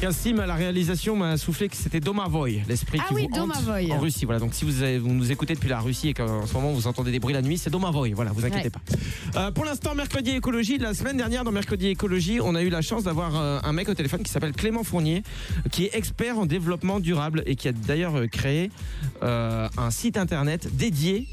Kassim à la réalisation m'a soufflé que c'était Domavoy, l'esprit Ah qui oui, vous hante Domavoy. en Russie. Voilà, donc si vous, avez- vous nous écoutez depuis la Russie et qu'en ce moment vous entendez des bruits la nuit, c'est Domavoy. Voilà, vous inquiétez Ouais. pas. Euh, pour l'instant, mercredi écologie. La semaine dernière, dans mercredi écologie, on a eu la chance d'avoir euh, un mec au téléphone qui s'appelle Clément Fournier, qui est expert en développement durable et qui a d'ailleurs créé euh, un site internet dédié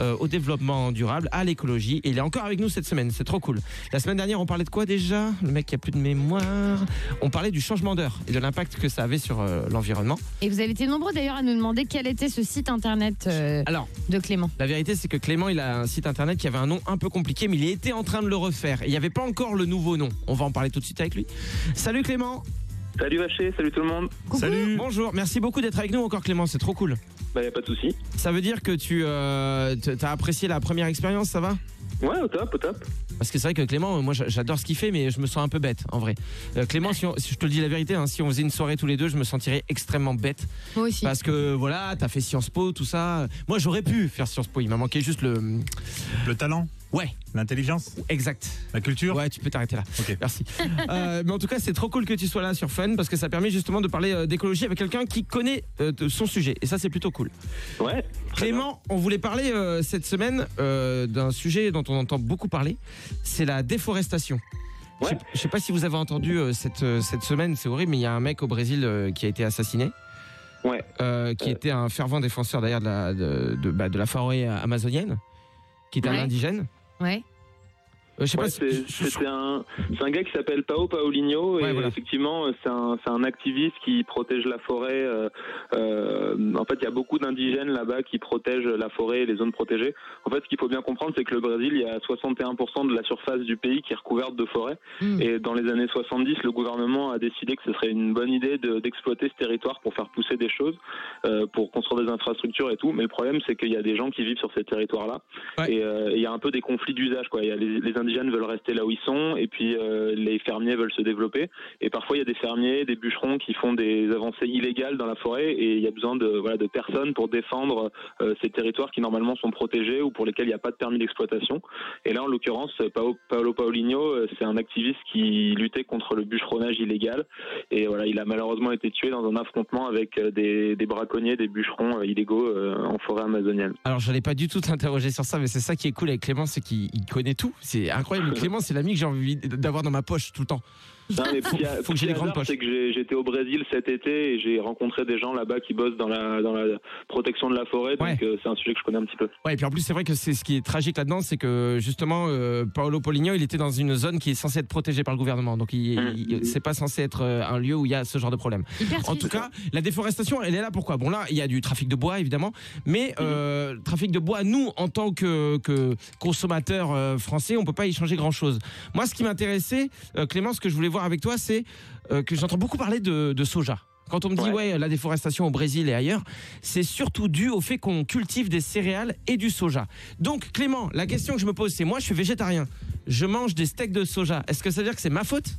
euh, au développement durable, à l'écologie. Et il est encore avec nous cette semaine, c'est trop cool. La semaine dernière, on parlait de quoi déjà? Le mec qui a plus de mémoire. On parlait du changement d'heure et de l'impact que ça avait sur euh, l'environnement. Et vous avez été nombreux d'ailleurs à nous demander quel était ce site internet euh, Alors, de Clément. la vérité, c'est que Clément, il a un site internet qui avait un nom un peu compliqué, mais il était en train de le refaire. Et il n'y avait pas encore le nouveau nom. On va en parler tout de suite avec lui. Salut Clément Salut Vacher, salut tout le monde. Coucou. Bonjour, merci beaucoup d'être avec nous encore Clément, c'est trop cool. Bah y a pas de souci. Ça veut dire que tu euh, as apprécié la première expérience, ça va? Ouais, au top, au top. Parce que c'est vrai que Clément, moi j'a- j'adore ce qu'il fait, mais je me sens un peu bête en vrai. Euh, Clément, si, on- si je te le dis la vérité, hein, si on faisait une soirée tous les deux, je me sentirais extrêmement bête. Moi aussi. Parce que voilà, t'as fait Sciences Po, tout ça. Moi j'aurais pu faire Sciences Po, il m'a manqué juste le. Le talent, Ouais, l'intelligence, exact. la culture. Ouais, tu peux t'arrêter là. Ok. Merci. Euh, mais en tout cas, c'est trop cool que tu sois là sur Fun parce que ça permet justement de parler euh, d'écologie avec quelqu'un qui connaît euh, de son sujet. Et ça, c'est plutôt cool. Ouais. Clément, on voulait parler euh, cette semaine euh, d'un sujet dont on entend beaucoup parler. C'est la déforestation. Je sais- Ouais. Je sais pas si vous avez entendu euh, cette, euh, cette semaine, c'est horrible, mais il y a un mec au Brésil euh, qui a été assassiné. Ouais. Euh, qui Euh. était un fervent défenseur d'ailleurs de la, de, de, bah, de la forêt amazonienne, qui était Ouais. un indigène. Ouais. Euh, Ouais, c'est si- je- c'est un, c'est un gars qui s'appelle Pao Paolinho et Ouais, voilà. effectivement c'est un, c'est un activiste qui protège la forêt. euh, euh, en fait, il y a beaucoup d'indigènes là-bas qui protègent la forêt et les zones protégées. En fait, ce qu'il faut bien comprendre, c'est que le Brésil, il y a 61% de la surface du pays qui est recouverte de forêt. Mm. Et dans les années 70, le gouvernement a décidé que ce serait une bonne idée de- d'exploiter ce territoire pour faire pousser des choses, euh, pour construire des infrastructures et tout. Mais le problème, c'est qu'il y a des gens qui vivent sur ces territoires-là. Ouais. Et euh, il y a un peu des conflits d'usage. quoi. Il y a Les, les indigènes veulent rester là où ils sont, et puis euh, les fermiers veulent se développer. Et parfois, il y a des fermiers, des bûcherons qui font des avancées illégales dans la forêt, et il y a besoin de, voilà, de personnes pour défendre euh, ces territoires qui normalement sont protégés ou pour lesquels il n'y a pas de permis d'exploitation. Et là, en l'occurrence, Pao- Paolo Paolinho, euh, c'est un activiste qui luttait contre le bûcheronnage illégal. Et voilà, il a malheureusement été tué dans un affrontement avec des, braconniers, des bûcherons illégaux en forêt amazonienne. Alors, j'allais pas du tout t'interroger sur ça, mais c'est ça qui est cool avec Clément, c'est qu'il il connaît tout. Incroyable. Clément, c'est l'ami que j'ai envie d'avoir dans ma poche tout le temps. Non, mais Faut que j'ai les grandes poches. C'est que j'ai- j'étais au Brésil cet été et j'ai rencontré des gens là-bas qui bossent dans la, dans la protection de la forêt. Donc euh, c'est un sujet que je connais un petit peu. Ouais, et puis en plus, c'est vrai que c'est ce qui est tragique là-dedans, c'est que justement, euh, Paolo Poligno, il était dans une zone qui est censée être protégée par le gouvernement. Donc, il, Mm. il- c'est pas censé être euh, un lieu où il y a ce genre de problème. Hyper En tout cas, la déforestation, elle est là pourquoi? Bon, là, il y a du trafic de bois, évidemment, mais euh, le trafic de bois, nous, en tant que, que consommateurs euh, français, on peut pas y changer grand-chose. Moi, ce qui m'intéressait, euh, Clément, ce que je voulais voir avec toi, c'est euh, que j'entends beaucoup parler de, de soja. Quand on me dit ouais. Ouais. la déforestation au Brésil et ailleurs, c'est surtout dû au fait qu'on cultive des céréales et du soja. Donc Clément, la question que je me pose, c'est moi je suis végétarien, je mange des steaks de soja. Est-ce que ça veut dire que c'est ma faute?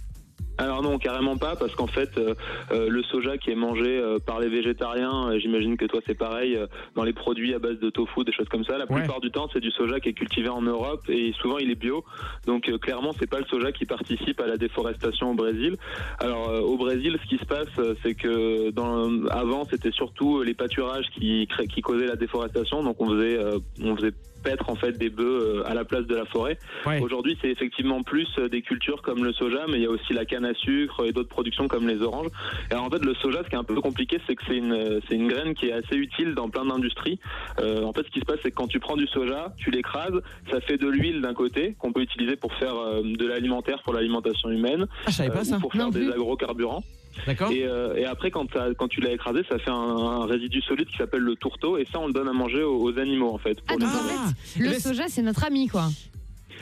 Alors non, carrément pas, parce qu'en fait, euh, euh, le soja qui est mangé euh, par les végétariens, euh, j'imagine que toi c'est pareil, euh, dans les produits à base de tofu, des choses comme ça, la Ouais. plupart du temps c'est du soja qui est cultivé en Europe et souvent il est bio. Donc euh, clairement c'est pas le soja qui participe à la déforestation au Brésil. Alors euh, au Brésil, ce qui se passe, c'est que dans, avant c'était surtout les pâturages qui, qui causaient la déforestation, donc on faisait, euh, on faisait paître en fait des bœufs euh, à la place de la forêt. Ouais. Aujourd'hui, c'est effectivement plus euh, des cultures comme le soja, mais il y a aussi la canne à sucre et d'autres productions comme les oranges. Et alors, en fait, le soja, ce qui est un peu compliqué, c'est que c'est une, euh, c'est une graine qui est assez utile dans plein d'industries. Euh, en fait, ce qui se passe, c'est que quand tu prends du soja, tu l'écrases, ça fait de l'huile d'un côté qu'on peut utiliser pour faire de l'alimentaire pour l'alimentation humaine, Ah, je savais pas ça. pour faire Non des agrocarburants. D'accord Et, euh, et après, quand, tu l'as écrasé, ça fait un, un résidu solide qui s'appelle le tourteau, et ça, on le donne à manger aux, aux animaux, en fait. Ah, pour donc les- en Ah, fait, le mais- soja, c'est notre ami, quoi.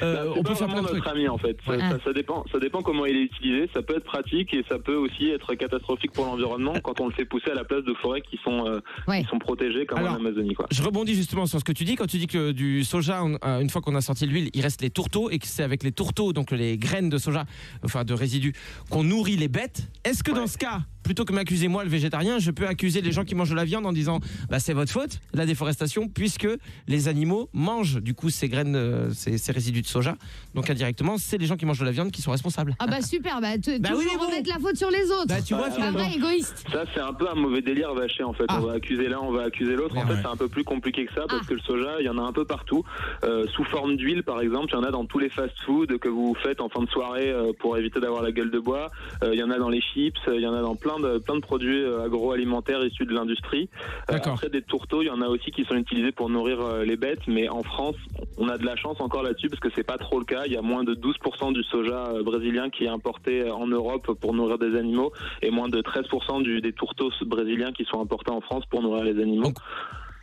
Euh, Bah, c'est on pas peut faire plein trucs. notre ami en fait. Ça, Ouais. ça- ça dépend, ça dépend comment il est utilisé. Ça peut être pratique et ça peut aussi être catastrophique pour l'environnement quand on le fait pousser à la place de forêts qui sont euh, Ouais. qui sont protégées comme Alors, en Amazonie quoi. Je rebondis justement sur ce que tu dis quand tu dis que du soja, on- euh, une fois qu'on a sorti l'huile, il reste les tourteaux et que c'est avec les tourteaux, donc les graines de soja, enfin de résidus, qu'on nourrit les bêtes. Est-ce que dans ce cas, plutôt que m'accuser moi le végétarien, je peux accuser les gens qui mangent de la viande en disant bah c'est votre faute la déforestation puisque les animaux mangent du coup ces graines, euh, ces, ces résidus de soja. Donc indirectement, c'est les gens qui mangent de la viande qui sont responsables. Ah bah super, bah, te- Bah oui, bon. la faute sur les autres. Bah tu vois finalement. vrai, égoïste. Ça, c'est un peu un mauvais délire vaché en fait. Ah. On va accuser l'un, on va accuser l'autre. En Ouais, fait, c'est un peu plus compliqué que ça parce Ah. que le soja, il y en a un peu partout. Euh, sous forme d'huile, par exemple, il y en a dans tous les fast-food que vous faites en fin de soirée euh, pour éviter d'avoir la gueule de bois. Euh, Il y en a dans les chips, il y en a dans plein de, plein de produits euh, agroalimentaires issus de l'industrie. Euh, après, des tourteaux, il y en a aussi qui sont utilisés pour nourrir euh, les bêtes. Mais en France, on a de la chance encore là-dessus parce que c'est pas trop le cas. Il y a moins de 12% du soja brésilien qui est importé en Europe pour nourrir des animaux et moins de 13% du, des tourteaux brésiliens qui sont importés en France pour nourrir les animaux. Donc,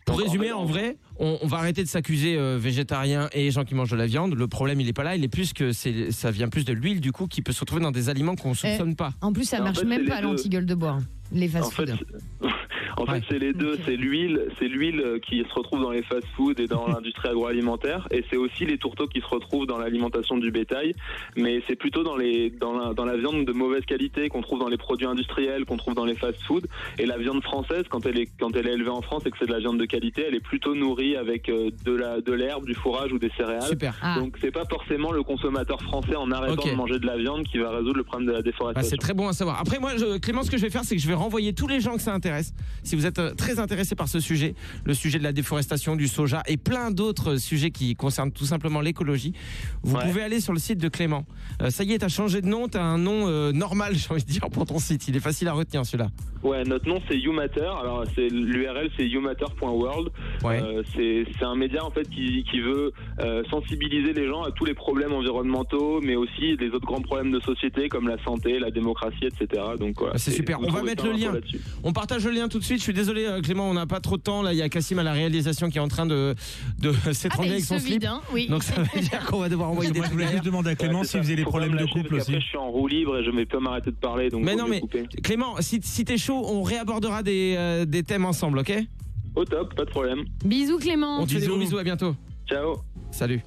Pour Donc, résumer, en vrai, on, on va arrêter de s'accuser euh, végétariens et gens qui mangent de la viande. Le problème, il est pas là. Il est plus que c'est, ça vient plus de l'huile du coup qui peut se retrouver dans des aliments qu'on soupçonne pas. En plus, ça marche fait, même pas à l'anti-gueule de bois, hein, les En fait, en fait c'est les deux. C'est l'huile, c'est l'huile qui se retrouve dans les fast-foods et dans l'industrie agroalimentaire, et c'est aussi les tourteaux qui se retrouvent dans l'alimentation du bétail. Mais c'est plutôt dans les dans la, dans la viande de mauvaise qualité qu'on trouve dans les produits industriels, qu'on trouve dans les fast-foods. Et la viande française, quand elle est quand elle est élevée en France et que c'est de la viande de qualité, elle est plutôt nourrie avec euh, de la de l'herbe, du fourrage ou des céréales. Super. Ah. Donc c'est pas forcément le consommateur français en arrêtant de manger de la viande qui va résoudre le problème de la Bah, déforestation. c'est très bon à savoir. Après, moi, je- Clément, ce que je vais faire, c'est que je vais renvoyer tous les gens que ça intéresse. Si vous êtes euh, très intéressé par ce sujet, le sujet de la déforestation, du soja et plein d'autres sujets qui concernent tout simplement l'écologie, vous Ouais. pouvez aller sur le site de Clément. Euh, ça y est, t'as changé de nom, t'as un nom euh, normal, j'ai envie de dire, pour ton site. Il est facile à retenir celui-là. Ouais, notre nom c'est YouMatter. Alors c'est l'URL c'est youmatter.world. Ouais. Euh, c'est c'est un média en fait qui, qui veut sensibiliser les gens à tous les problèmes environnementaux, mais aussi les autres grands problèmes de société comme la santé, la démocratie, etc. Donc voilà, Ah, c'est super. On va mettre le lien. là-dessus. On partage le lien tout de suite. Je suis désolé, euh, Clément, on n'a pas trop de temps. Là, il y a Cassim à la réalisation qui est en train de, de Ah, s'étrangler mais il avec son slip. vide, hein, oui. Donc ça veut dire qu'on va devoir envoyer des je voulais juste demander à Clément s'il faisait des problèmes de couple aussi. je suis en roue libre et je ne vais pas m'arrêter de parler. Donc Mais non, mais couper. Clément, si, si t'es chaud, on réabordera des, euh, des thèmes ensemble, ok? Au top, pas de problème. Bisous Clément. On te fait des Bisous. gros bisous, à bientôt. Ciao. Salut.